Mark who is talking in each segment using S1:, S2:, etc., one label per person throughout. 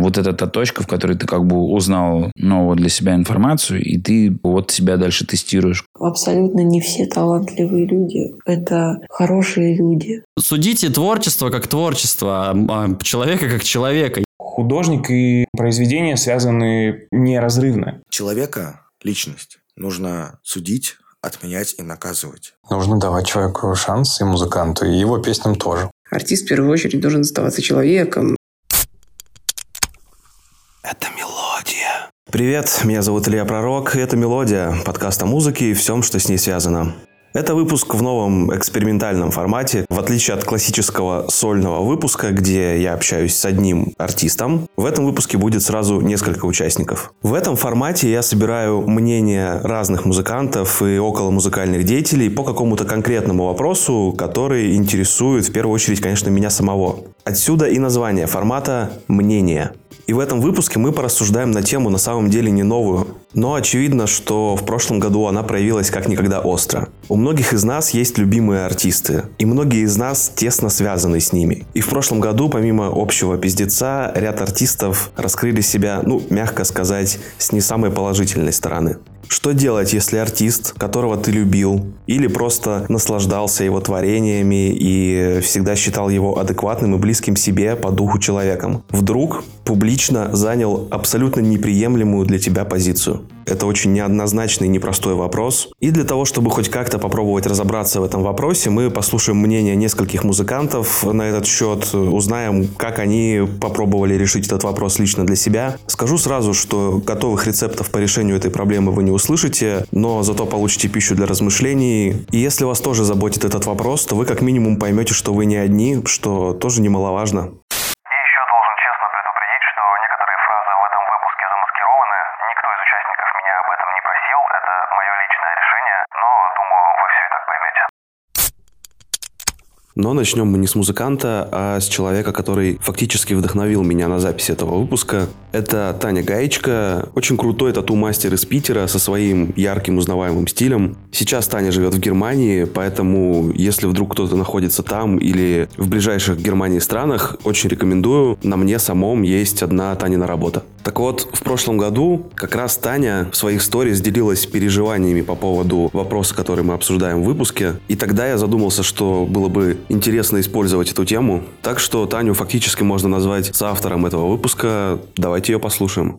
S1: Вот это та точка, в которой ты как бы узнал новую для себя информацию, и ты вот себя дальше тестируешь.
S2: Абсолютно не все талантливые люди. Это хорошие люди.
S3: Судите творчество как творчество, а человека как человека.
S4: Художник и произведение связаны неразрывно.
S5: Человека, личность, нужно судить, отменять и наказывать.
S6: Нужно давать человеку шанс и музыканту, и его песням тоже.
S7: Артист в первую очередь должен оставаться человеком.
S5: Это мелодия.
S8: Привет, меня зовут Илья Пророк, и это «Мелодия», подкаст о музыке и всем, что с ней связано. Это выпуск в новом экспериментальном формате. В отличие от классического сольного выпуска, где я общаюсь с одним артистом, в этом выпуске будет сразу несколько участников. В этом формате я собираю мнения разных музыкантов и около музыкальных деятелей по какому-то конкретному вопросу, который интересует в первую очередь, конечно, меня самого. Отсюда и название формата «Мнение». И в этом выпуске мы порассуждаем на тему на самом деле не новую. Но очевидно, что в прошлом году она проявилась как никогда остро. У многих из нас есть любимые артисты, и многие из нас тесно связаны с ними. И в прошлом году, помимо общего пиздеца, ряд артистов раскрыли себя, ну, мягко сказать, с не самой положительной стороны. Что делать, если артист, которого ты любил, или просто наслаждался его творениями и всегда считал его адекватным и близким себе по духу человеком, вдруг публично занял абсолютно неприемлемую для тебя позицию? Это очень неоднозначный и непростой вопрос. И для того, чтобы хоть как-то попробовать разобраться в этом вопросе, мы послушаем мнение нескольких музыкантов на этот счет, узнаем, как они попробовали решить этот вопрос лично для себя. Скажу сразу, что готовых рецептов по решению этой проблемы вы не услышите, но зато получите пищу для размышлений. И если вас тоже заботит этот вопрос, то вы как минимум поймете, что вы не одни, что тоже немаловажно. Но начнем мы не с музыканта, а с человека, который фактически вдохновил меня на запись этого выпуска. Это Таня Гаечка, очень крутой тату-мастер из Питера со своим ярким узнаваемым стилем. Сейчас Таня живет в Германии, поэтому если вдруг кто-то находится там или в ближайших Германии странах, очень рекомендую. На мне самом есть одна Танина работа. Так вот, в прошлом году как раз Таня в своих сторис делилась переживаниями по поводу вопроса, который мы обсуждаем в выпуске. И тогда я задумался, что было бы интересно использовать эту тему. Так что Таню фактически можно назвать соавтором этого выпуска. Давайте ее послушаем.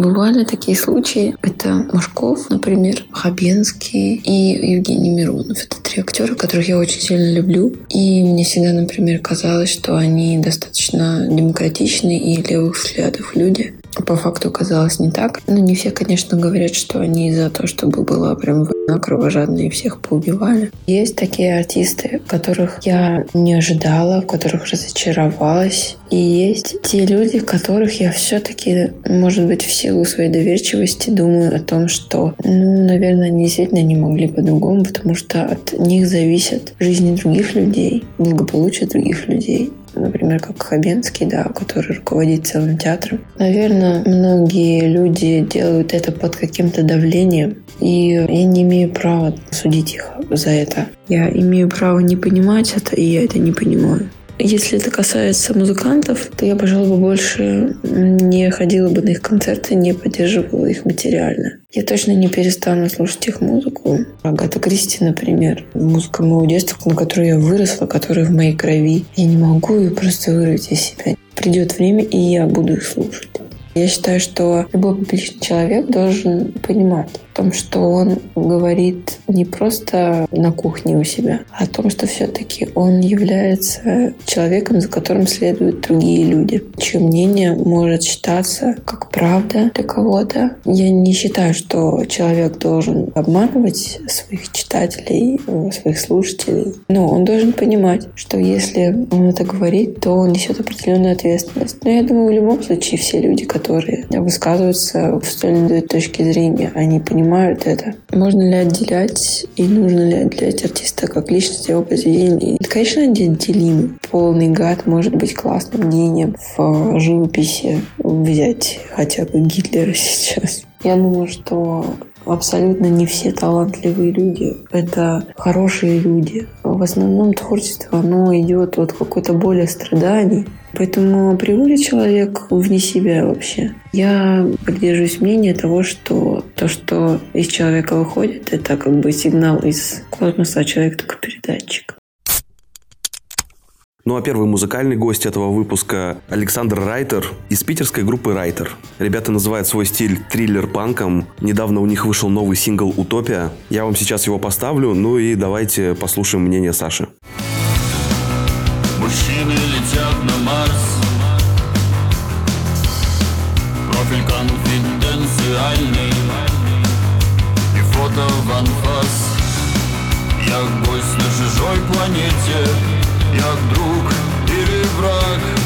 S2: Бывали такие случаи. Это Машков, например, Хабенский и Евгений Миронов. Это три актера, которых я очень сильно люблю. И мне всегда, например, казалось, что они достаточно демократичные и левых взглядов люди. По факту оказалось не так. Ну, не все, конечно, говорят, что они за то, чтобы была прям война и всех поубивали. Есть такие артисты, которых я не ожидала, в которых разочаровалась. И есть те люди, которых я все-таки, может быть, в силу своей доверчивости думаю о том, что, ну, наверное, они действительно не могли по-другому, потому что от них зависят жизни других людей, благополучие других людей например, как Хабенский, да, который руководит целым театром. Наверное, многие люди делают это под каким-то давлением, и я не имею права судить их за это. Я имею право не понимать это, и я это не понимаю. Если это касается музыкантов, то я, пожалуй, больше не ходила бы на их концерты, не поддерживала их материально. Я точно не перестану слушать их музыку. Агата Кристи, например. Музыка моего детства, на которой я выросла, которая в моей крови. Я не могу ее просто вырвать из себя. Придет время, и я буду их слушать. Я считаю, что любой публичный человек должен понимать о том, что он говорит не просто на кухне у себя, а о том, что все-таки он является человеком, за которым следуют другие люди, чье мнение может считаться как правда для кого-то. Я не считаю, что человек должен обманывать своих читателей, своих слушателей, но он должен понимать, что если он это говорит, то он несет определенную ответственность. Но я думаю, в любом случае все люди, которые высказываются в столь точки зрения. Они понимают это. Можно ли отделять и нужно ли отделять артиста как личность его произведения? Конечно, отделим. Полный гад может быть классным мнением в живописи взять хотя бы Гитлера сейчас. Я думаю, что абсолютно не все талантливые люди. Это хорошие люди. В основном творчество, оно идет от какой-то боли страданий. Поэтому априори человек вне себя вообще. Я придерживаюсь мнения того, что то, что из человека выходит, это как бы сигнал из космоса, а человек только передатчик.
S8: Ну а первый музыкальный гость этого выпуска Александр Райтер из питерской группы Райтер. Ребята называют свой стиль триллер-панком. Недавно у них вышел новый сингл «Утопия». Я вам сейчас его поставлю, ну и давайте послушаем мнение Саши.
S9: Мужчины летят на Марс Профиль конфиденциальный И фото в анфас Я гость на чужой планете Я друг или враг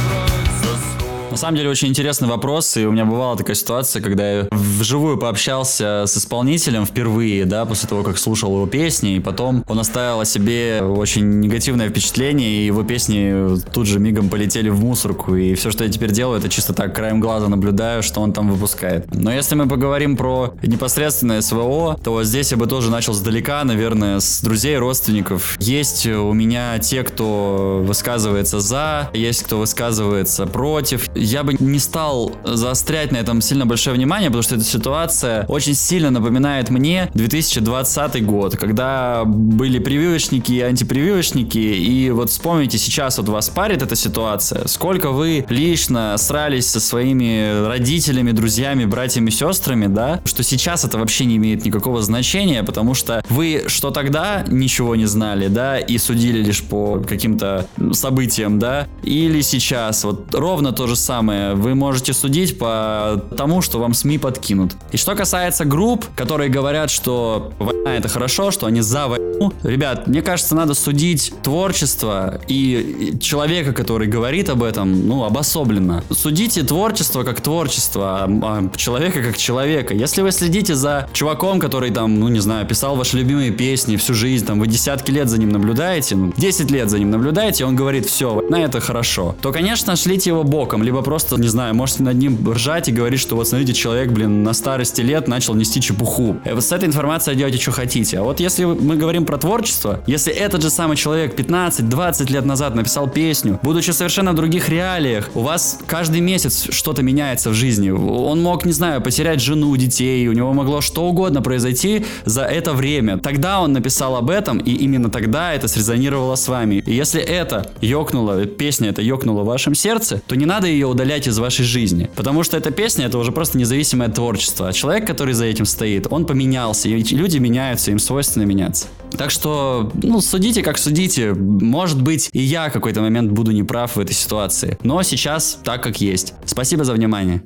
S3: На самом деле очень интересный вопрос, и у меня бывала такая ситуация, когда я вживую пообщался с исполнителем впервые, да, после того, как слушал его песни, и потом он оставил о себе очень негативное впечатление, и его песни тут же мигом полетели в мусорку, и все, что я теперь делаю, это чисто так краем глаза наблюдаю, что он там выпускает. Но если мы поговорим про непосредственное СВО, то здесь я бы тоже начал сдалека, наверное, с друзей, родственников. Есть у меня те, кто высказывается за, есть кто высказывается против. Я бы не стал заострять на этом сильно большое внимание, потому что эта ситуация очень сильно напоминает мне 2020 год, когда были прививочники и антипрививочники, и вот вспомните, сейчас вот вас парит эта ситуация, сколько вы лично срались со своими родителями, друзьями, братьями, сестрами, да, что сейчас это вообще не имеет никакого значения, потому что вы что тогда ничего не знали, да, и судили лишь по каким-то событиям, да, или сейчас вот ровно то же самое. Вы можете судить по тому, что вам СМИ подкинут. И что касается групп, которые говорят, что война это хорошо, что они за войну, ребят, мне кажется, надо судить творчество и человека, который говорит об этом, ну, обособленно. Судите творчество как творчество, а, а человека как человека. Если вы следите за чуваком, который там, ну, не знаю, писал ваши любимые песни всю жизнь, там, вы десятки лет за ним наблюдаете, ну, 10 лет за ним наблюдаете, он говорит, все, на это хорошо, то, конечно, шлите его боком, либо просто, не знаю, можете над ним ржать и говорить, что вот смотрите, человек, блин, на старости лет начал нести чепуху. И вот с этой информацией делайте, что хотите. А вот если мы говорим про творчество, если этот же самый человек 15-20 лет назад написал песню, будучи совершенно в других реалиях, у вас каждый месяц что-то меняется в жизни. Он мог, не знаю, потерять жену, детей, у него могло что угодно произойти за это время. Тогда он написал об этом, и именно тогда это срезонировало с вами. И если это ёкнуло, песня это ёкнула в вашем сердце, то не надо ее удалять из вашей жизни. Потому что эта песня это уже просто независимое творчество. А человек, который за этим стоит, он поменялся. И люди меняются, им свойственно меняться. Так что, ну, судите как судите. Может быть, и я в какой-то момент буду неправ в этой ситуации. Но сейчас так, как есть. Спасибо за внимание.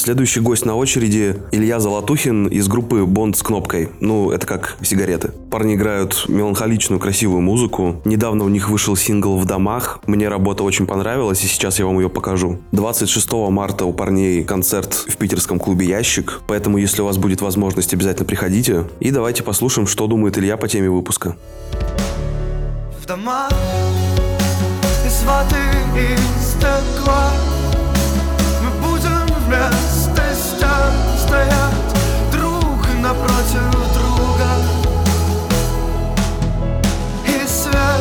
S8: Следующий гость на очереди Илья Золотухин из группы Бонд с кнопкой. Ну, это как сигареты. Парни играют меланхоличную, красивую музыку. Недавно у них вышел сингл «В домах». Мне работа очень понравилась, и сейчас я вам ее покажу. 26 марта у парней концерт в питерском клубе «Ящик», поэтому, если у вас будет возможность, обязательно приходите. И давайте послушаем, что думает Илья по теме выпуска.
S10: В домах из воды и стекла Мы будем вместе стоять Друг напротив друга И свет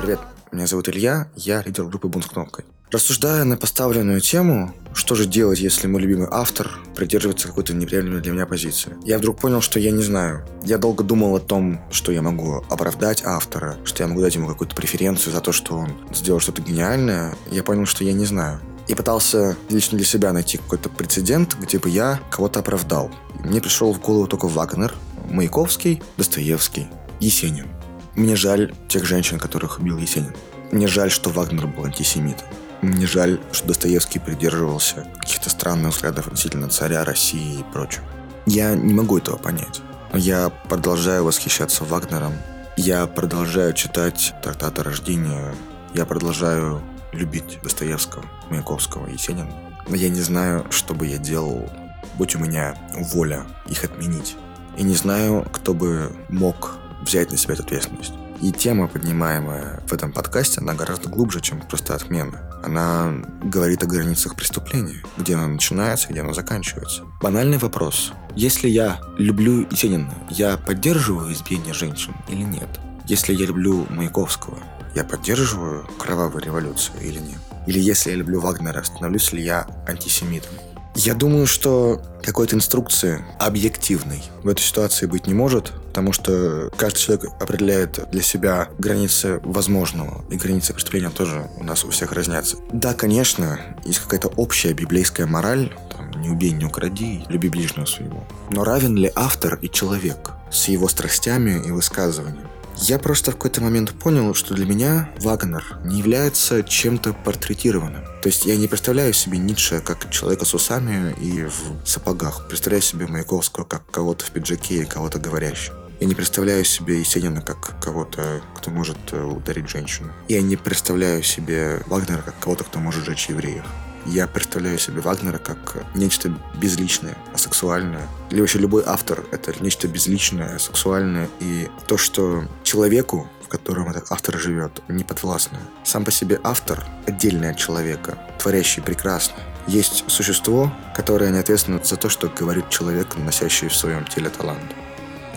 S5: Привет, меня зовут Илья, я лидер группы Бунт с кнопкой. Рассуждая на поставленную тему, что же делать, если мой любимый автор придерживается какой-то неприемлемой для меня позиции? Я вдруг понял, что я не знаю. Я долго думал о том, что я могу оправдать автора, что я могу дать ему какую-то преференцию за то, что он сделал что-то гениальное. Я понял, что я не знаю. И пытался лично для себя найти какой-то прецедент, где бы я кого-то оправдал. Мне пришел в голову только Вагнер, Маяковский, Достоевский, Есенин. Мне жаль тех женщин, которых убил Есенин. Мне жаль, что Вагнер был антисемит. Мне жаль, что Достоевский придерживался каких-то странных взглядов относительно царя России и прочего. Я не могу этого понять. Я продолжаю восхищаться Вагнером. Я продолжаю читать трактаты рождения. Я продолжаю любить Достоевского, Маяковского, Есенина. Но я не знаю, что бы я делал, будь у меня воля их отменить. И не знаю, кто бы мог взять на себя эту ответственность. И тема, поднимаемая в этом подкасте, она гораздо глубже, чем просто отмена. Она говорит о границах преступления, где она начинается, где она заканчивается. Банальный вопрос. Если я люблю Есенина, я поддерживаю избиение женщин или нет? Если я люблю Маяковского, я поддерживаю кровавую революцию или нет? Или если я люблю Вагнера, становлюсь ли я антисемитом? Я думаю, что какой-то инструкции объективной в этой ситуации быть не может, потому что каждый человек определяет для себя границы возможного, и границы преступления тоже у нас у всех разнятся. Да, конечно, есть какая-то общая библейская мораль, там, не убей, не укради, люби ближнего своего. Но равен ли автор и человек с его страстями и высказываниями? Я просто в какой-то момент понял, что для меня Вагнер не является чем-то портретированным. То есть я не представляю себе Ницше как человека с усами и в сапогах. Представляю себе Маяковского как кого-то в пиджаке и кого-то говорящего. Я не представляю себе Есенина как кого-то, кто может э, ударить женщину. Я не представляю себе Вагнера как кого-то, кто может жечь евреев. Я представляю себе Вагнера как нечто безличное, асексуальное. Или вообще любой автор — это нечто безличное, асексуальное. И то, что человеку, в котором этот автор живет, не подвластно. Сам по себе автор — отдельный от человека, творящий прекрасно. Есть существо, которое не ответственно за то, что говорит человек, носящий в своем теле талант.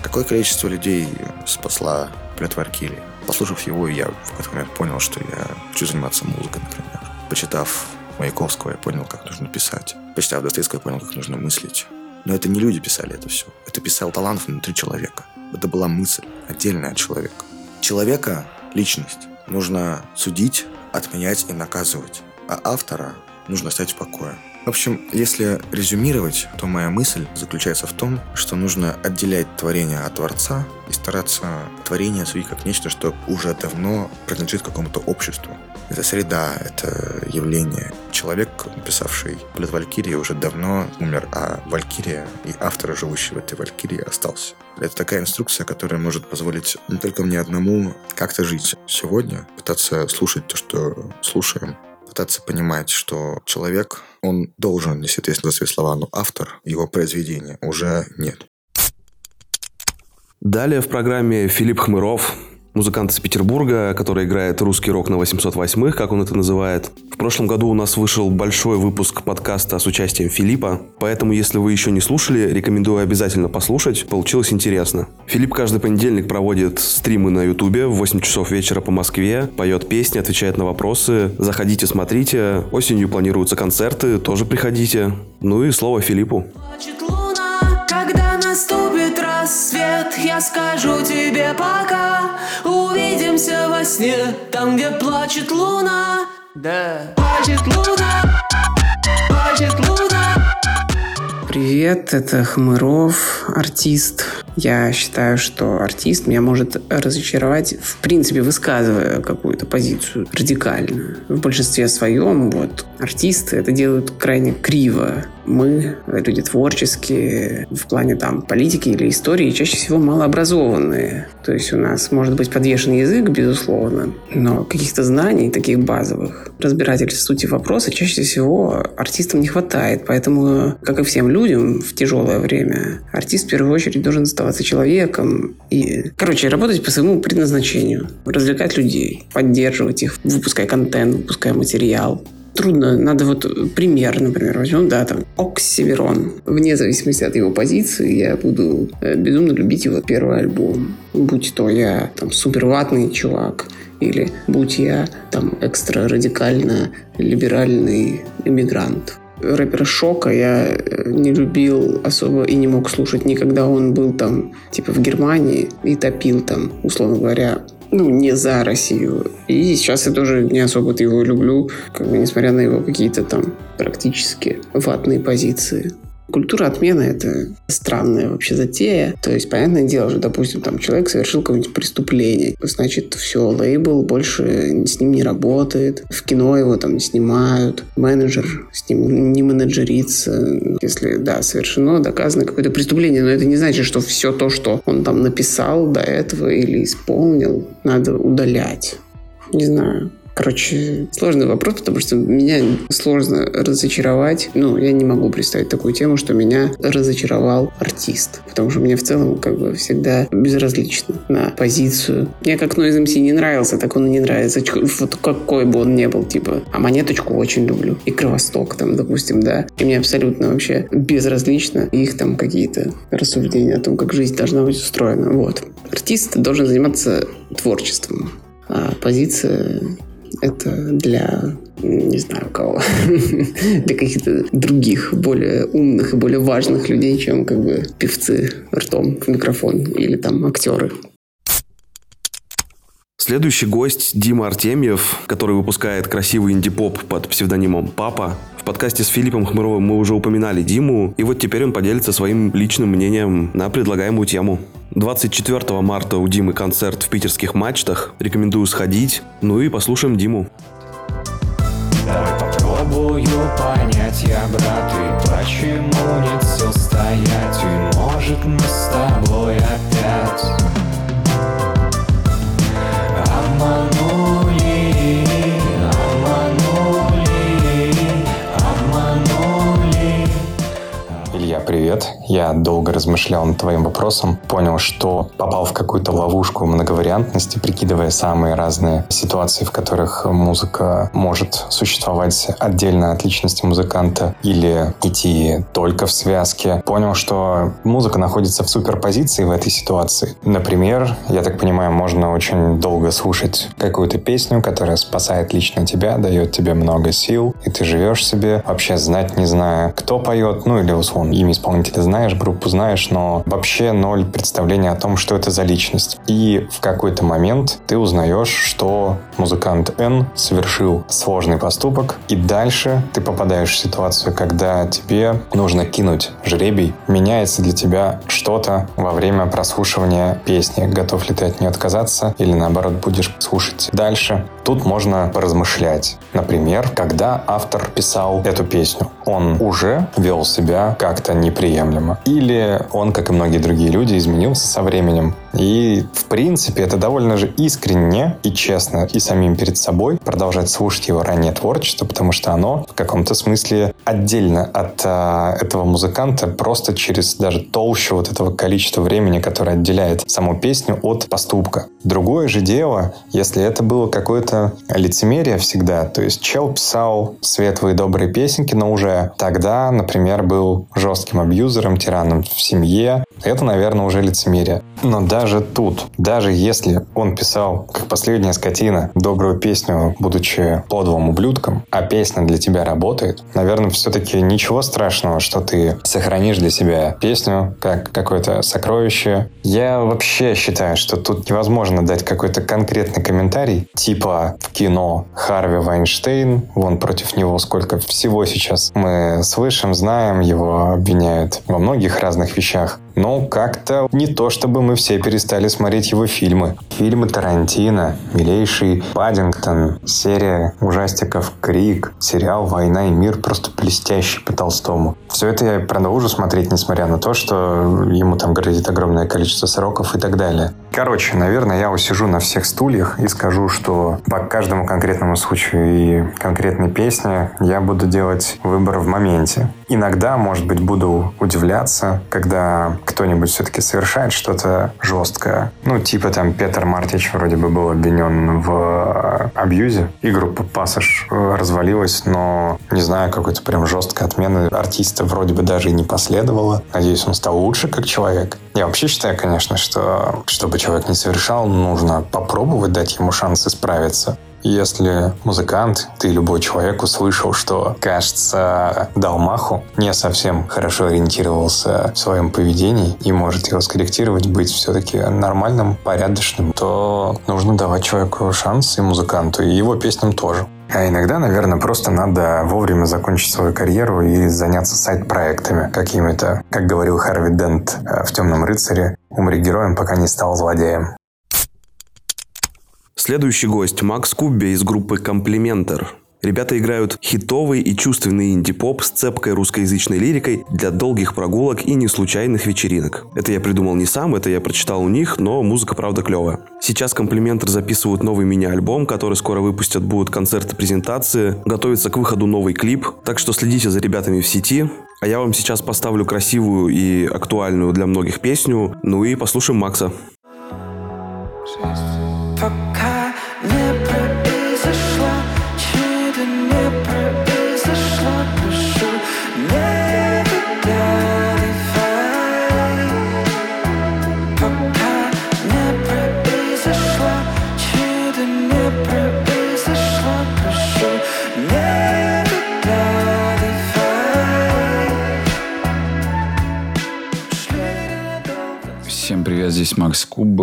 S5: Какое количество людей спасла Плет Варкирия? Послушав его, я в какой-то момент понял, что я хочу заниматься музыкой, например. Почитав Маяковского, я понял, как нужно писать. Почитав Достоевского, я понял, как нужно мыслить. Но это не люди писали это все. Это писал талант внутри человека. Это была мысль, отдельная от человека. Человека, личность, нужно судить, отменять и наказывать. А автора нужно оставить в покое. В общем, если резюмировать, то моя мысль заключается в том, что нужно отделять творение от Творца и стараться творение судить как нечто, что уже давно принадлежит какому-то обществу. Это среда, это явление. Человек, написавший «Полет Валькирии», уже давно умер, а Валькирия и автор, живущий в этой Валькирии, остался. Это такая инструкция, которая может позволить не только мне одному как-то жить сегодня, пытаться слушать то, что слушаем, пытаться понимать, что человек, он должен нести ответственность за свои слова, но автор его произведения уже нет.
S8: Далее в программе Филипп Хмыров, музыкант из Петербурга, который играет русский рок на 808-х, как он это называет. В прошлом году у нас вышел большой выпуск подкаста с участием Филиппа, поэтому если вы еще не слушали, рекомендую обязательно послушать, получилось интересно. Филипп каждый понедельник проводит стримы на ютубе в 8 часов вечера по Москве, поет песни, отвечает на вопросы. Заходите, смотрите. Осенью планируются концерты, тоже приходите. Ну и слово Филиппу.
S11: Плачет рассвет Я скажу тебе пока Увидимся во сне Там, где плачет луна Да Плачет луна Плачет луна
S7: Привет, это Хмыров, артист. Я считаю, что артист меня может разочаровать, в принципе, высказывая какую-то позицию радикальную. В большинстве своем вот артисты это делают крайне криво. Мы, люди творческие, в плане там политики или истории, чаще всего малообразованные. То есть у нас может быть подвешен язык, безусловно, но каких-то знаний таких базовых, разбирательств сути вопроса чаще всего артистам не хватает. Поэтому, как и всем людям в тяжелое время, артист в первую очередь должен оставаться человеком и, короче, работать по своему предназначению, развлекать людей, поддерживать их, выпуская контент, выпуская материал, трудно. Надо вот пример, например, возьмем, да, там, Оксимирон. Вне зависимости от его позиции, я буду э, безумно любить его первый альбом. Будь то я там супер ватный чувак, или будь я там экстра радикально либеральный иммигрант. Рэпера Шока я э, не любил особо и не мог слушать никогда. Он был там, типа, в Германии и топил там, условно говоря, ну, не за Россию. И сейчас я тоже не особо его люблю, как бы, несмотря на его какие-то там практически ватные позиции. Культура отмены – это странная вообще затея. То есть, понятное дело, что, допустим, там человек совершил какое-нибудь преступление. Значит, все, лейбл больше с ним не работает. В кино его там не снимают. Менеджер с ним не менеджерится. Если, да, совершено, доказано какое-то преступление, но это не значит, что все то, что он там написал до этого или исполнил, надо удалять. Не знаю. Короче, сложный вопрос, потому что меня сложно разочаровать. Ну, я не могу представить такую тему, что меня разочаровал артист. Потому что мне в целом как бы всегда безразлично на позицию. Мне как Noise MC не нравился, так он и не нравится. Вот какой бы он ни был, типа. А монеточку очень люблю. И Кровосток там, допустим, да. И мне абсолютно вообще безразлично их там какие-то рассуждения о том, как жизнь должна быть устроена. Вот. Артист должен заниматься творчеством А позиция это для, не знаю кого, для каких-то других, более умных и более важных людей, чем как бы певцы ртом в микрофон или там актеры.
S8: Следующий гость Дима Артемьев, который выпускает красивый инди-поп под псевдонимом Папа. В подкасте с Филиппом Хмыровым мы уже упоминали Диму, и вот теперь он поделится своим личным мнением на предлагаемую тему. 24 марта у Димы концерт в питерских мачтах. Рекомендую сходить. Ну и послушаем Диму.
S12: Давай попробую понять я, брат, и почему нет сил стоять И может мы с тобой опять
S6: Илья, привет. Я долго размышлял над твоим вопросом, понял, что попал в какую-то ловушку многовариантности, прикидывая самые разные ситуации, в которых музыка может существовать отдельно от личности музыканта или идти только в связке. Понял, что музыка находится в суперпозиции в этой ситуации. Например, я так понимаю, можно очень долго слушать какую-то песню, которая спасает лично тебя, дает тебе много сил, и ты живешь себе, вообще знать не зная, кто поет, ну или условно имя исполнителя знаешь, группу знаешь, но вообще ноль представления о том, что это за личность. И в какой-то момент ты узнаешь, что музыкант Н совершил сложный поступок, и дальше ты попадаешь в ситуацию, когда тебе нужно кинуть жребий, меняется для тебя что-то во время прослушивания песни. Готов ли ты от нее отказаться или наоборот будешь слушать дальше? Тут можно поразмышлять. Например, когда автор писал эту песню, он уже вел себя как-то неприемлемо. Или он, как и многие другие люди, изменился со временем. И, в принципе, это довольно же искренне и честно и самим перед собой продолжать слушать его раннее творчество, потому что оно в каком-то смысле отдельно от а, этого музыканта просто через даже толщу вот этого количества времени, которое отделяет саму песню от поступка. Другое же дело, если это было какое-то лицемерие всегда, то есть чел писал светлые добрые песенки, но уже тогда, например, был жестким абьюзером, тираном в семье, это, наверное, уже лицемерие. Но даже тут, даже если он писал, как последняя скотина, добрую песню, будучи подлым ублюдком, а песня для тебя работает, наверное, все-таки ничего страшного, что ты сохранишь для себя песню как какое-то сокровище. Я вообще считаю, что тут невозможно дать какой-то конкретный комментарий, типа в кино Харви Вайнштейн, вон против него сколько всего сейчас мы слышим, знаем, его обвиняют во многих разных вещах. Но как-то не то, чтобы мы все перестали смотреть его фильмы. Фильмы Тарантино, «Милейший Паддингтон», серия ужастиков «Крик», сериал «Война и мир» просто блестящий по Толстому. Все это я продолжу смотреть, несмотря на то, что ему там грозит огромное количество сроков и так далее. Короче, наверное, я усижу на всех стульях и скажу, что по каждому конкретному случаю и конкретной песне я буду делать выбор в моменте. Иногда, может быть, буду удивляться, когда кто-нибудь все-таки совершает что-то жесткое. Ну, типа там Петр Мартич вроде бы был обвинен в абьюзе, и группа «Пассаж» развалилась, но, не знаю, какой-то прям жесткой отмены артиста вроде бы даже и не последовало. Надеюсь, он стал лучше как человек. Я вообще считаю, конечно, что чтобы человек не совершал, нужно попробовать дать ему шанс исправиться. Если музыкант, ты любой человек услышал, что, кажется, дал маху, не совсем хорошо ориентировался в своем поведении и может его скорректировать, быть все-таки нормальным, порядочным, то нужно давать человеку шанс и музыканту, и его песням тоже. А иногда, наверное, просто надо вовремя закончить свою карьеру и заняться сайт-проектами какими-то. Как говорил Харви Дент э, в «Темном рыцаре», умри героем, пока не стал злодеем.
S8: Следующий гость Макс Кубби из группы «Комплиментер». Ребята играют хитовый и чувственный инди-поп с цепкой русскоязычной лирикой для долгих прогулок и неслучайных вечеринок. Это я придумал не сам, это я прочитал у них, но музыка правда клевая. Сейчас Комплиментер записывают новый мини-альбом, который скоро выпустят, будут концерты, презентации, готовится к выходу новый клип, так что следите за ребятами в сети. А я вам сейчас поставлю красивую и актуальную для многих песню, ну и послушаем Макса.
S1: Здесь Макс Куб,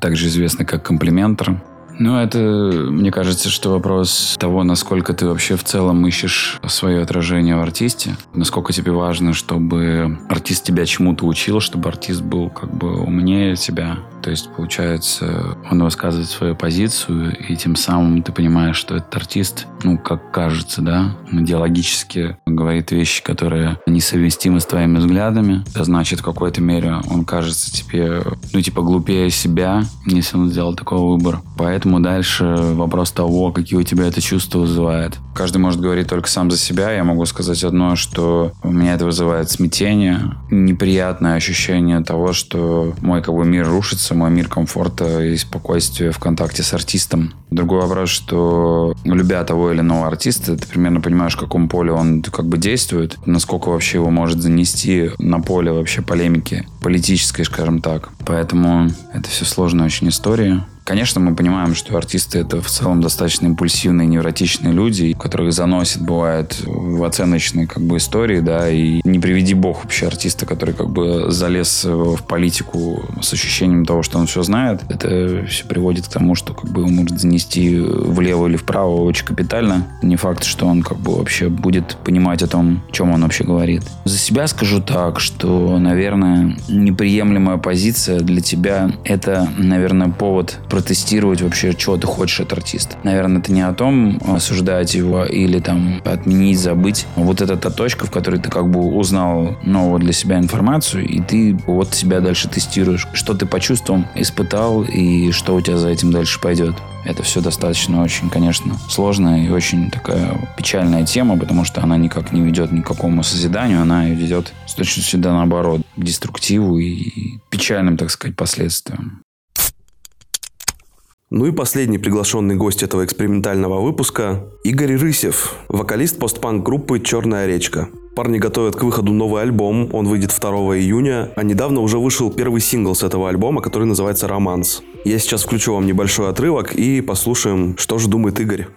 S1: также известный как комплиментор. Ну, это, мне кажется, что вопрос того, насколько ты вообще в целом ищешь свое отражение в артисте, насколько тебе важно, чтобы артист тебя чему-то учил, чтобы артист был как бы умнее тебя, то есть, получается, он высказывает свою позицию, и тем самым ты понимаешь, что этот артист, ну, как кажется, да, идеологически говорит вещи, которые несовместимы с твоими взглядами. Это значит, в какой-то мере он кажется тебе, ну, типа, глупее себя, если он сделал такой выбор. Поэтому дальше вопрос того, какие у тебя это чувства вызывает. Каждый может говорить только сам за себя. Я могу сказать одно, что у меня это вызывает смятение, неприятное ощущение того, что мой как бы мир рушится, мой мир комфорта и спокойствия в контакте с артистом. Другой вопрос, что любя того или иного артиста, ты примерно понимаешь, в каком поле он как бы действует, насколько вообще его может занести на поле вообще полемики политической, скажем так. Поэтому это все сложная очень история. Конечно, мы понимаем, что артисты это в целом достаточно импульсивные, невротичные люди, которых заносит, бывает, в оценочные как бы истории, да, и не приведи бог вообще артиста, который как бы залез в политику с ощущением того, что он все знает, это все приводит к тому, что как бы его может занести влево или вправо очень капитально. Не факт, что он как бы вообще будет понимать о том, о чем он вообще говорит. За себя скажу так, что, наверное, неприемлемая позиция для тебя это, наверное, повод протестировать вообще, что ты хочешь от артиста. Наверное, это не о том осуждать его или там отменить, забыть. Вот это та точка, в которой ты как бы узнал новую для себя информацию, и ты вот себя дальше тестируешь. Что ты почувствовал, испытал, и что у тебя за этим дальше пойдет. Это все достаточно очень, конечно, сложная и очень такая печальная тема, потому что она никак не ведет ни к какому созиданию, она ведет с точностью да наоборот, к деструктиву и печальным, так сказать, последствиям.
S8: Ну и последний приглашенный гость этого экспериментального выпуска – Игорь Рысев, вокалист постпанк-группы «Черная речка». Парни готовят к выходу новый альбом, он выйдет 2 июня, а недавно уже вышел первый сингл с этого альбома, который называется «Романс». Я сейчас включу вам небольшой отрывок и послушаем, что же думает Игорь.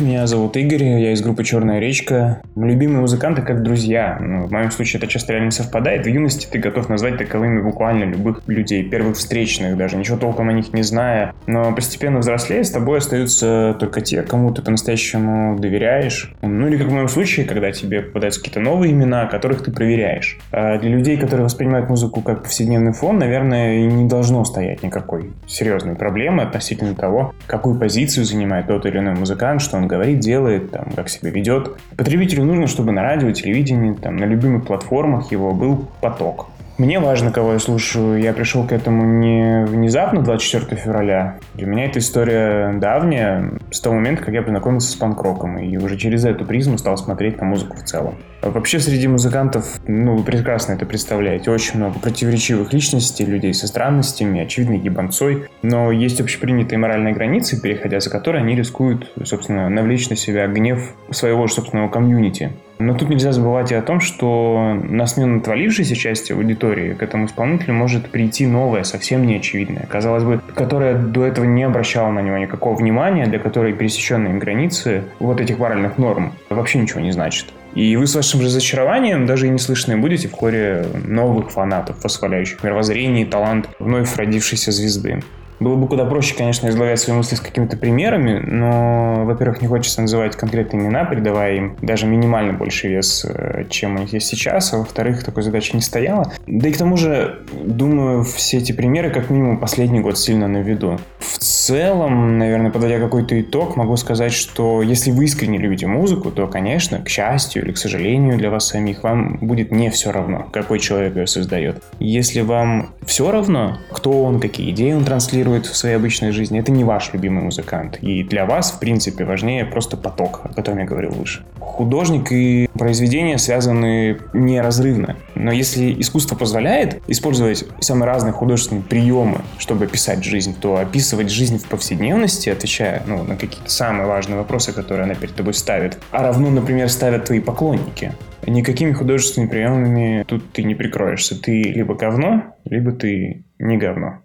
S4: Меня зовут Игорь, я из группы «Черная речка». Любимые музыканты как друзья. Ну, в моем случае это часто реально совпадает. В юности ты готов назвать таковыми буквально любых людей, первых встречных даже, ничего толком о них не зная. Но постепенно взрослея, с тобой остаются только те, кому ты по-настоящему доверяешь. Ну или как в моем случае, когда тебе попадаются какие-то новые имена, которых ты проверяешь. А для людей, которые воспринимают музыку как повседневный фон, наверное, и не должно стоять никакой серьезной проблемы относительно того, какую позицию занимает тот или иной музыкант, что он говорит, делает, там, как себя ведет. Потребителю нужно, чтобы на радио, телевидении, там, на любимых платформах его был поток. Мне важно, кого я слушаю. Я пришел к этому не внезапно, 24 февраля. Для меня эта история давняя, с того момента, как я познакомился с панк-роком. И уже через эту призму стал смотреть на музыку в целом. Вообще среди музыкантов, ну, вы прекрасно это представляете, очень много противоречивых личностей, людей со странностями, очевидно, ебанцой. Но есть общепринятые моральные границы, переходя за которые они рискуют, собственно, навлечь на себя гнев своего же собственного комьюнити. Но тут нельзя забывать и о том, что на смену отвалившейся части аудитории к этому исполнителю может прийти новая, совсем неочевидная, казалось бы, которая до этого не обращала на него никакого внимания, для которой пересеченные границы вот этих моральных норм вообще ничего не значит. И вы с вашим разочарованием даже и не слышны будете в хоре новых фанатов, восхваляющих мировоззрение и талант вновь родившейся звезды. Было бы куда проще, конечно, излагать свои мысли с какими-то примерами, но, во-первых, не хочется называть конкретные имена, придавая им даже минимально больше вес, э, чем у них есть сейчас, а во-вторых, такой задачи не стояло. Да и к тому же, думаю, все эти примеры как минимум последний год сильно на виду. В целом, наверное, подводя какой-то итог, могу сказать, что если вы искренне любите музыку, то, конечно, к счастью или к сожалению для вас самих, вам будет не все равно, какой человек ее создает. Если вам все равно, кто он, какие идеи он транслирует, функционирует в своей обычной жизни, это не ваш любимый музыкант. И для вас, в принципе, важнее просто поток, о котором я говорил выше. Художник и произведение связаны неразрывно. Но если искусство позволяет использовать самые разные художественные приемы, чтобы описать жизнь, то описывать жизнь в повседневности, отвечая ну, на какие-то самые важные вопросы, которые она перед тобой ставит, а равно, например, ставят твои поклонники. Никакими художественными приемами тут ты не прикроешься. Ты либо говно, либо ты не говно.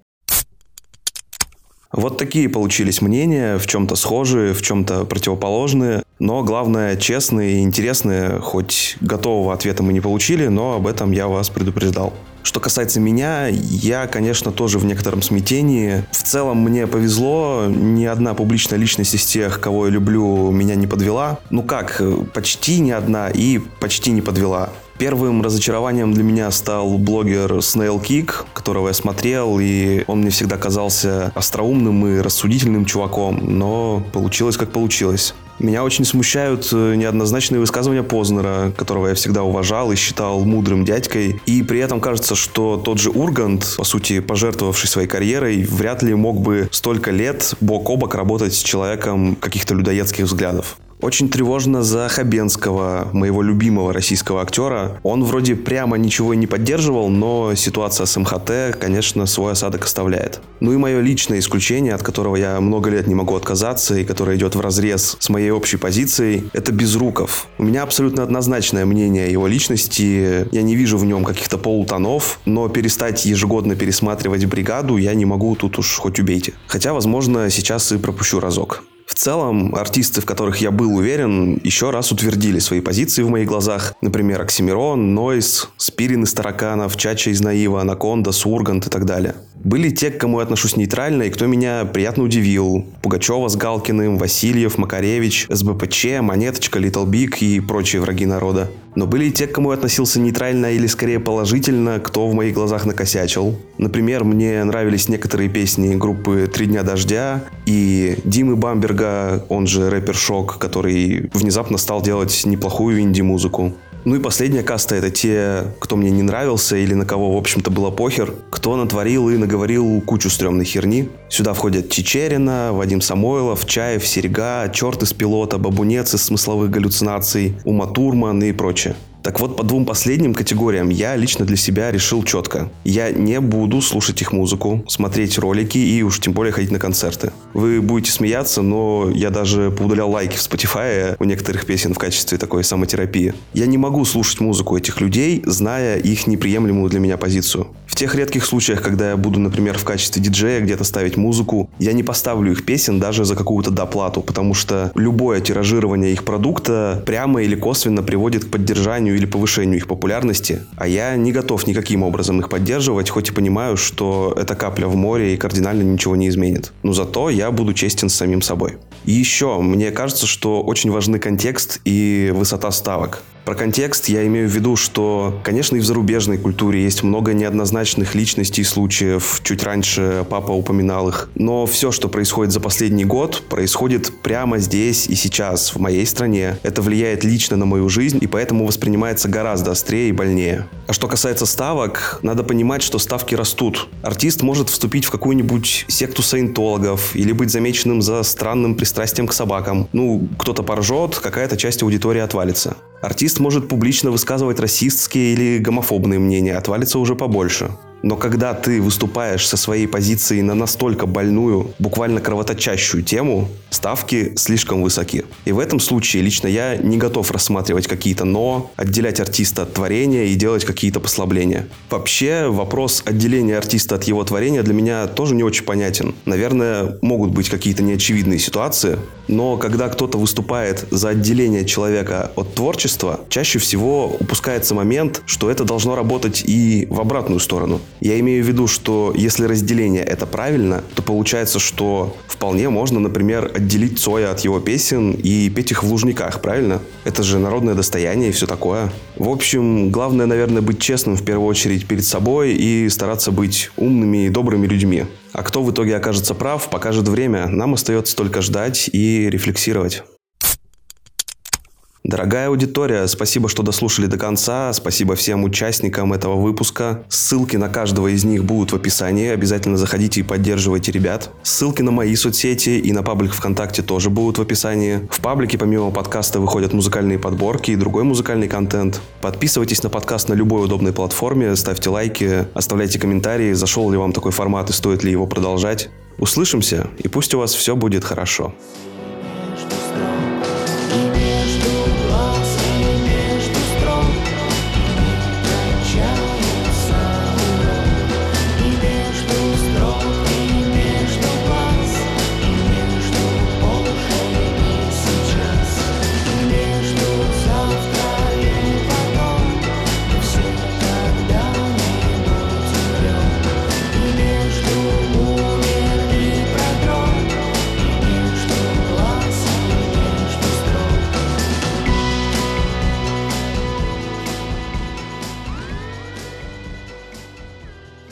S8: Вот такие получились мнения, в чем-то схожие, в чем-то противоположные, но главное честные и интересные, хоть готового ответа мы не получили, но об этом я вас предупреждал. Что касается меня, я, конечно, тоже в некотором смятении. В целом мне повезло, ни одна публичная личность из тех, кого я люблю, меня не подвела. Ну как, почти ни одна и почти не подвела. Первым разочарованием для меня стал блогер Snail Kick, которого я смотрел, и он мне всегда казался остроумным и рассудительным чуваком, но получилось как получилось. Меня очень смущают э, неоднозначные высказывания Познера, которого я всегда уважал и считал мудрым дядькой. И при этом кажется, что тот же Ургант, по сути, пожертвовавший своей карьерой, вряд ли мог бы столько лет бок о бок работать с человеком каких-то людоедских взглядов. Очень тревожно за Хабенского, моего любимого российского актера. Он вроде прямо ничего не поддерживал, но ситуация с МХТ, конечно, свой осадок оставляет. Ну и мое личное исключение, от которого я много лет не могу отказаться и которое идет в разрез с моей общей позицией, это Безруков. У меня абсолютно однозначное мнение о его личности. Я не вижу в нем каких-то полутонов, но перестать ежегодно пересматривать бригаду я не могу, тут уж хоть убейте. Хотя, возможно, сейчас и пропущу разок. В целом, артисты, в которых я был уверен, еще раз утвердили свои позиции в моих глазах. Например, Оксимирон, Нойс, Спирин из Тараканов, Чача из Наива, Анаконда, Сургант и так далее. Были те, к кому я отношусь нейтрально и кто меня приятно удивил. Пугачева с Галкиным, Васильев, Макаревич, СБПЧ, Монеточка, Little Big и прочие враги народа. Но были и те, к кому я относился нейтрально или скорее положительно, кто в моих глазах накосячил. Например, мне нравились некоторые песни группы «Три дня дождя» и Димы Бамберга, он же рэпер Schokk, который внезапно стал делать неплохую инди-музыку. Ну и последняя каста — это те, кто мне не нравился или на кого, в общем-то, было похер, кто натворил и наговорил кучу стрёмной херни. Сюда входят Чичерина, Вадим Самойлов, Чаев, Серега, Черт из Пилота, Бобунец из Смысловых галлюцинаций, Uma2rman и прочее. Так вот, по двум последним категориям я лично для себя решил четко. Я не буду слушать их музыку, смотреть ролики и уж тем более ходить на концерты. Вы будете смеяться, но я даже поудалял лайки в Spotify у некоторых песен в качестве такой самотерапии. Я не могу слушать музыку этих людей, зная их неприемлемую для меня позицию. В тех редких случаях, когда я буду, например, в качестве диджея где-то ставить музыку, я не поставлю их песен даже за какую-то доплату, потому что любое тиражирование их продукта прямо или косвенно приводит к поддержанию или повышению их популярности, а я не готов никаким образом их поддерживать, хоть и понимаю, что это капля в море и кардинально ничего не изменит. Но зато я буду честен с самим собой. И еще, мне кажется, что очень важны контекст и высота ставок. Про контекст я имею в виду, что, конечно, и в зарубежной культуре есть много неоднозначных личностей и случаев. Чуть раньше папа упоминал их. Но все, что происходит за последний год, происходит прямо здесь и сейчас, в моей стране. Это влияет лично на мою жизнь и поэтому воспринимается гораздо острее и больнее. А что касается ставок, надо понимать, что ставки растут. Артист может вступить в какую-нибудь секту саентологов или быть замеченным за странным пристрастием к собакам. Ну, кто-то поржет, какая-то часть аудитории отвалится. Артист может публично высказывать расистские или гомофобные мнения, отвалится уже побольше. Но когда ты выступаешь со своей позиции на настолько больную, буквально кровоточащую тему, ставки слишком высоки. И в этом случае лично я не готов рассматривать какие-то «но», отделять артиста от творения и делать какие-то послабления. Вообще, вопрос отделения артиста от его творения для меня тоже не очень понятен. Наверное, могут быть какие-то неочевидные ситуации, но когда кто-то выступает за отделение человека от творчества, чаще всего упускается момент, что это должно работать и в обратную сторону. Я имею в виду, что если разделение это правильно, то получается, что вполне можно, например, отделить Цоя от его песен и петь их в Лужниках, правильно? Это же народное достояние и все такое. В общем, главное, наверное, быть честным в первую очередь перед собой и стараться быть умными и добрыми людьми. А кто в итоге окажется прав, покажет время. Нам остается только ждать и рефлексировать. Дорогая аудитория, спасибо, что дослушали до конца. Спасибо всем участникам этого выпуска. Ссылки на каждого из них будут в описании. Обязательно заходите и поддерживайте ребят. Ссылки на мои соцсети и на паблик ВКонтакте тоже будут в описании. В паблике помимо подкаста выходят музыкальные подборки и другой музыкальный контент. Подписывайтесь на подкаст на любой удобной платформе, ставьте лайки, оставляйте комментарии, зашел ли вам такой формат и стоит ли его продолжать. Услышимся, и пусть у вас все будет хорошо.